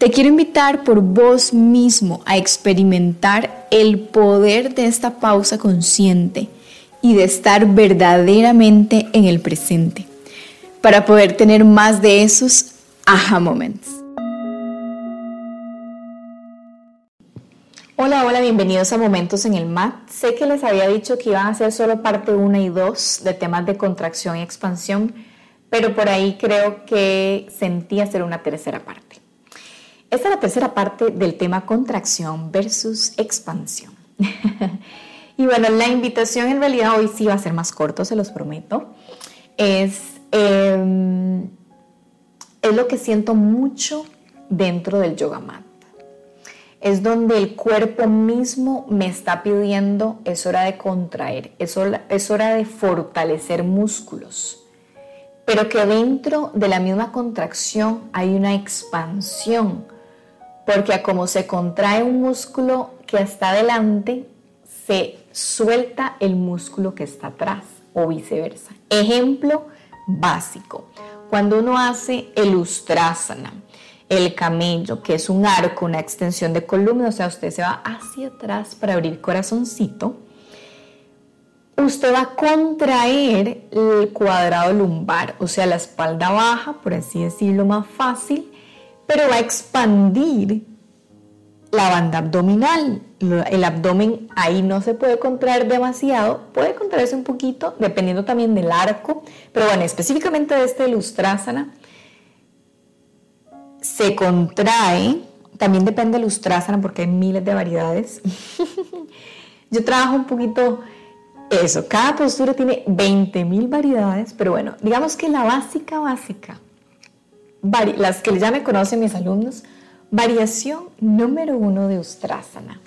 Te quiero invitar por vos mismo a experimentar el poder de esta pausa consciente y de estar verdaderamente en el presente para poder tener más de esos aha moments. Hola, hola, bienvenidos a Momentos en el MAT. Sé que les había dicho que iban a ser solo parte 1 y 2 de temas de contracción y expansión, pero por ahí creo que sentí hacer una tercera parte. Esta es la tercera parte del tema contracción versus expansión. y bueno, la invitación en realidad hoy sí va a ser más corto, se los prometo. Es, em, es lo que siento mucho dentro del yoga mat. Es donde el cuerpo mismo me está pidiendo, es hora de contraer, es hora, es hora de fortalecer músculos, pero que dentro de la misma contracción hay una expansión porque a como se contrae un músculo que está adelante, se suelta el músculo que está atrás o viceversa. Ejemplo básico, cuando uno hace el ustrasana, el camello, que es un arco, una extensión de columna, o sea, usted se va hacia atrás para abrir corazoncito, usted va a contraer el cuadrado lumbar, o sea, la espalda baja, por así decirlo más fácil, pero va a expandir la banda abdominal. El abdomen ahí no se puede contraer demasiado, puede contraerse un poquito, dependiendo también del arco, pero bueno, específicamente de este lustrasana, se contrae, también depende del lustrasana porque hay miles de variedades. Yo trabajo un poquito eso, cada postura tiene 20.000 variedades, pero bueno, digamos que la básica, básica, las que ya me conocen mis alumnos, variación número uno de Ustrasana.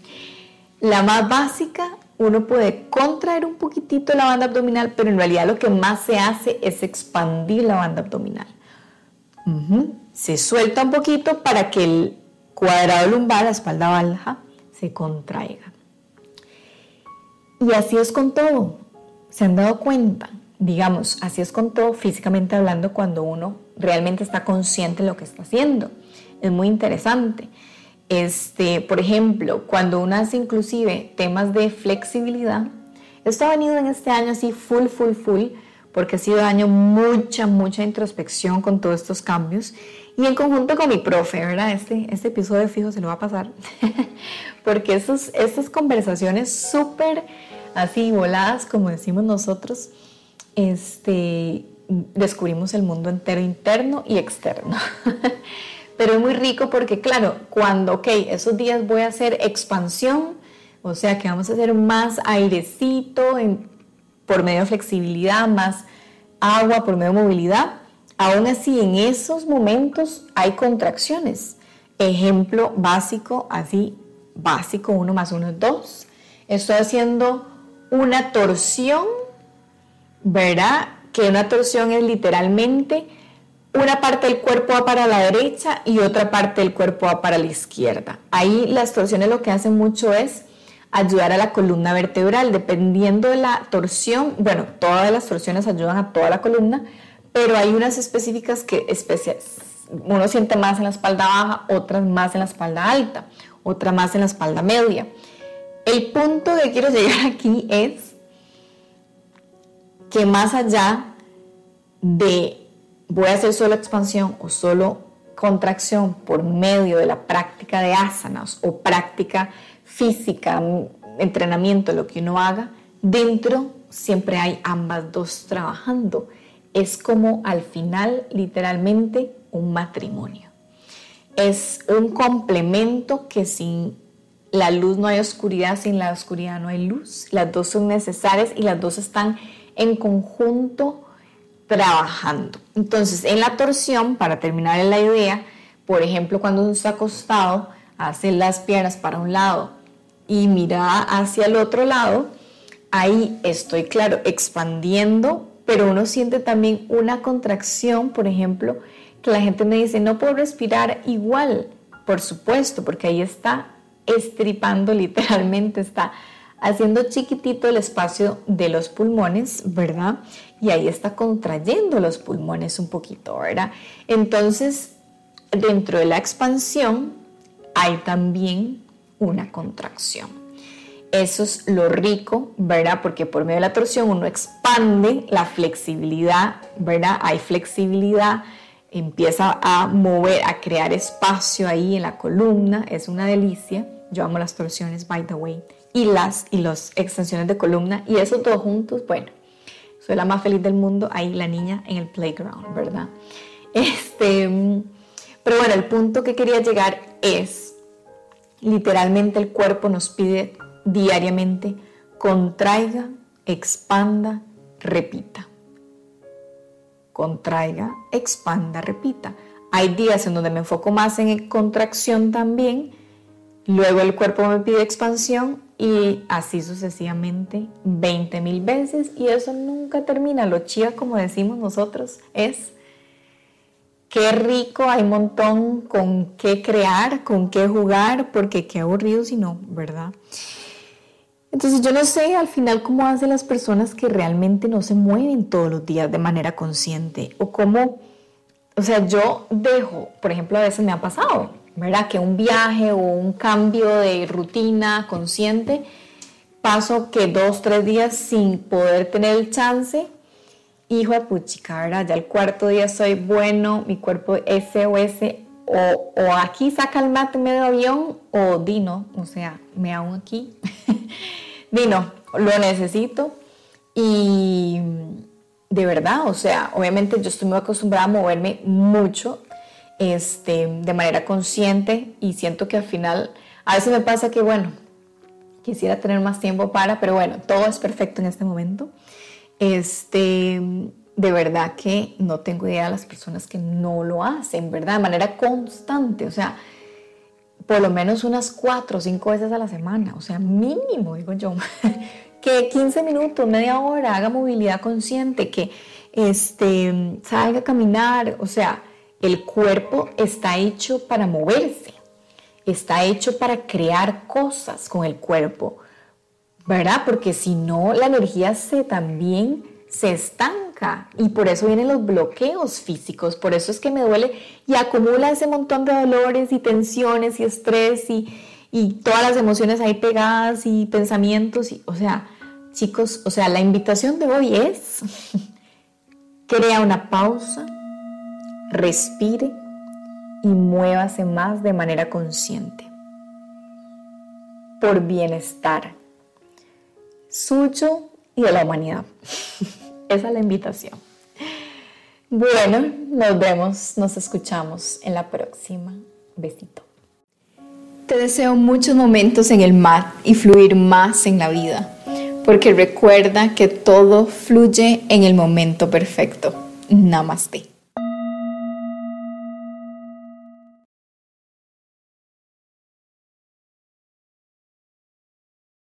la más básica, uno puede contraer un poquitito la banda abdominal, pero en realidad lo que más se hace es expandir la banda abdominal. Se suelta un poquito para que el cuadrado lumbar, la espalda baja, se contraiga. Y así es con todo. ¿Se han dado cuenta? Digamos, así es con todo físicamente hablando cuando uno realmente está consciente de lo que está haciendo. Es muy interesante. Este, por ejemplo, cuando uno hace inclusive temas de flexibilidad, esto ha venido en este año así full, full, full, porque ha sido año mucha, mucha introspección con todos estos cambios. Y en conjunto con mi profe, ¿verdad? Este, este episodio fijo se lo va a pasar, porque esos, estas conversaciones súper así voladas, como decimos nosotros, este, descubrimos el mundo entero interno y externo. Pero es muy rico porque, claro, cuando, ok, esos días voy a hacer expansión, o sea que vamos a hacer más airecito por medio de flexibilidad, más agua por medio de movilidad, aún así en esos momentos hay contracciones. Ejemplo básico, así, básico, uno más uno es dos. Estoy haciendo una torsión, ¿verdad? que una torsión es literalmente una parte del cuerpo va para la derecha y otra parte del cuerpo va para la izquierda. Ahí las torsiones lo que hacen mucho es ayudar a la columna vertebral, dependiendo de la torsión, bueno, todas las torsiones ayudan a toda la columna, pero hay unas específicas que uno siente más en la espalda baja, otras más en la espalda alta, otra más en la espalda media. El punto que quiero llegar aquí es que más allá de voy a hacer solo expansión o solo contracción por medio de la práctica de asanas o práctica física, entrenamiento, lo que uno haga, dentro siempre hay ambas dos trabajando. Es como al final literalmente un matrimonio. Es un complemento que sin la luz no hay oscuridad, sin la oscuridad no hay luz. Las dos son necesarias y las dos están en conjunto trabajando. Entonces, en la torsión, para terminar en la idea, por ejemplo, cuando uno está acostado, hace las piernas para un lado y mira hacia el otro lado, ahí estoy, claro, expandiendo, pero uno siente también una contracción, por ejemplo, que la gente me dice, no puedo respirar igual, por supuesto, porque ahí está estripando literalmente, está haciendo chiquitito el espacio de los pulmones, ¿verdad? Y ahí está contrayendo los pulmones un poquito, ¿verdad? Entonces, dentro de la expansión hay también una contracción. Eso es lo rico, ¿verdad? Porque por medio de la torsión uno expande la flexibilidad, ¿verdad? Hay flexibilidad, empieza a mover, a crear espacio ahí en la columna, es una delicia. Yo amo las torsiones, by the way, y las y las extensiones de columna, y eso todo juntos, bueno, soy la más feliz del mundo, ahí la niña en el playground, ¿verdad? Este, pero bueno, el punto que quería llegar es, literalmente el cuerpo nos pide diariamente, contraiga, expanda, repita. Contraiga, expanda, repita. Hay días en donde me enfoco más en contracción también, luego el cuerpo me pide expansión y así sucesivamente 20 mil veces y eso nunca termina. Lo chía, como decimos nosotros, es qué rico, hay un montón con qué crear, con qué jugar, porque qué aburrido si no, ¿verdad? Entonces yo no sé al final cómo hacen las personas que realmente no se mueven todos los días de manera consciente o cómo, o sea, yo dejo, por ejemplo, a veces me ha pasado, ¿verdad? Que un viaje o un cambio de rutina consciente, paso que dos, tres días sin poder tener el chance, hijo de puchica, ¿verdad? Ya el cuarto día soy bueno, mi cuerpo SOS, o, o aquí saca el mate medio avión, o Dino, o sea, me hago aquí. Dino, lo necesito y de verdad, o sea, obviamente yo estoy muy acostumbrada a moverme mucho este, de manera consciente y siento que al final, a veces me pasa que, bueno, quisiera tener más tiempo para, pero bueno, todo es perfecto en este momento. Este, de verdad que no tengo idea de las personas que no lo hacen, ¿verdad? De manera constante, o sea, por lo menos unas cuatro o cinco veces a la semana, o sea, mínimo, digo yo, que 15 minutos, media hora, haga movilidad consciente, que este, salga a caminar, o sea, el cuerpo está hecho para moverse, está hecho para crear cosas con el cuerpo, ¿verdad? Porque si no, la energía se también se estanca y por eso vienen los bloqueos físicos, por eso es que me duele y acumula ese montón de dolores y tensiones y estrés y, y todas las emociones ahí pegadas y pensamientos, y, o sea, chicos, o sea, la invitación de hoy es, crea una pausa respire y muévase más de manera consciente. Por bienestar suyo y de la humanidad. Esa es la invitación. Bueno, nos vemos, nos escuchamos en la próxima. Besito. Te deseo muchos momentos en el mar y fluir más en la vida, porque recuerda que todo fluye en el momento perfecto. Namaste.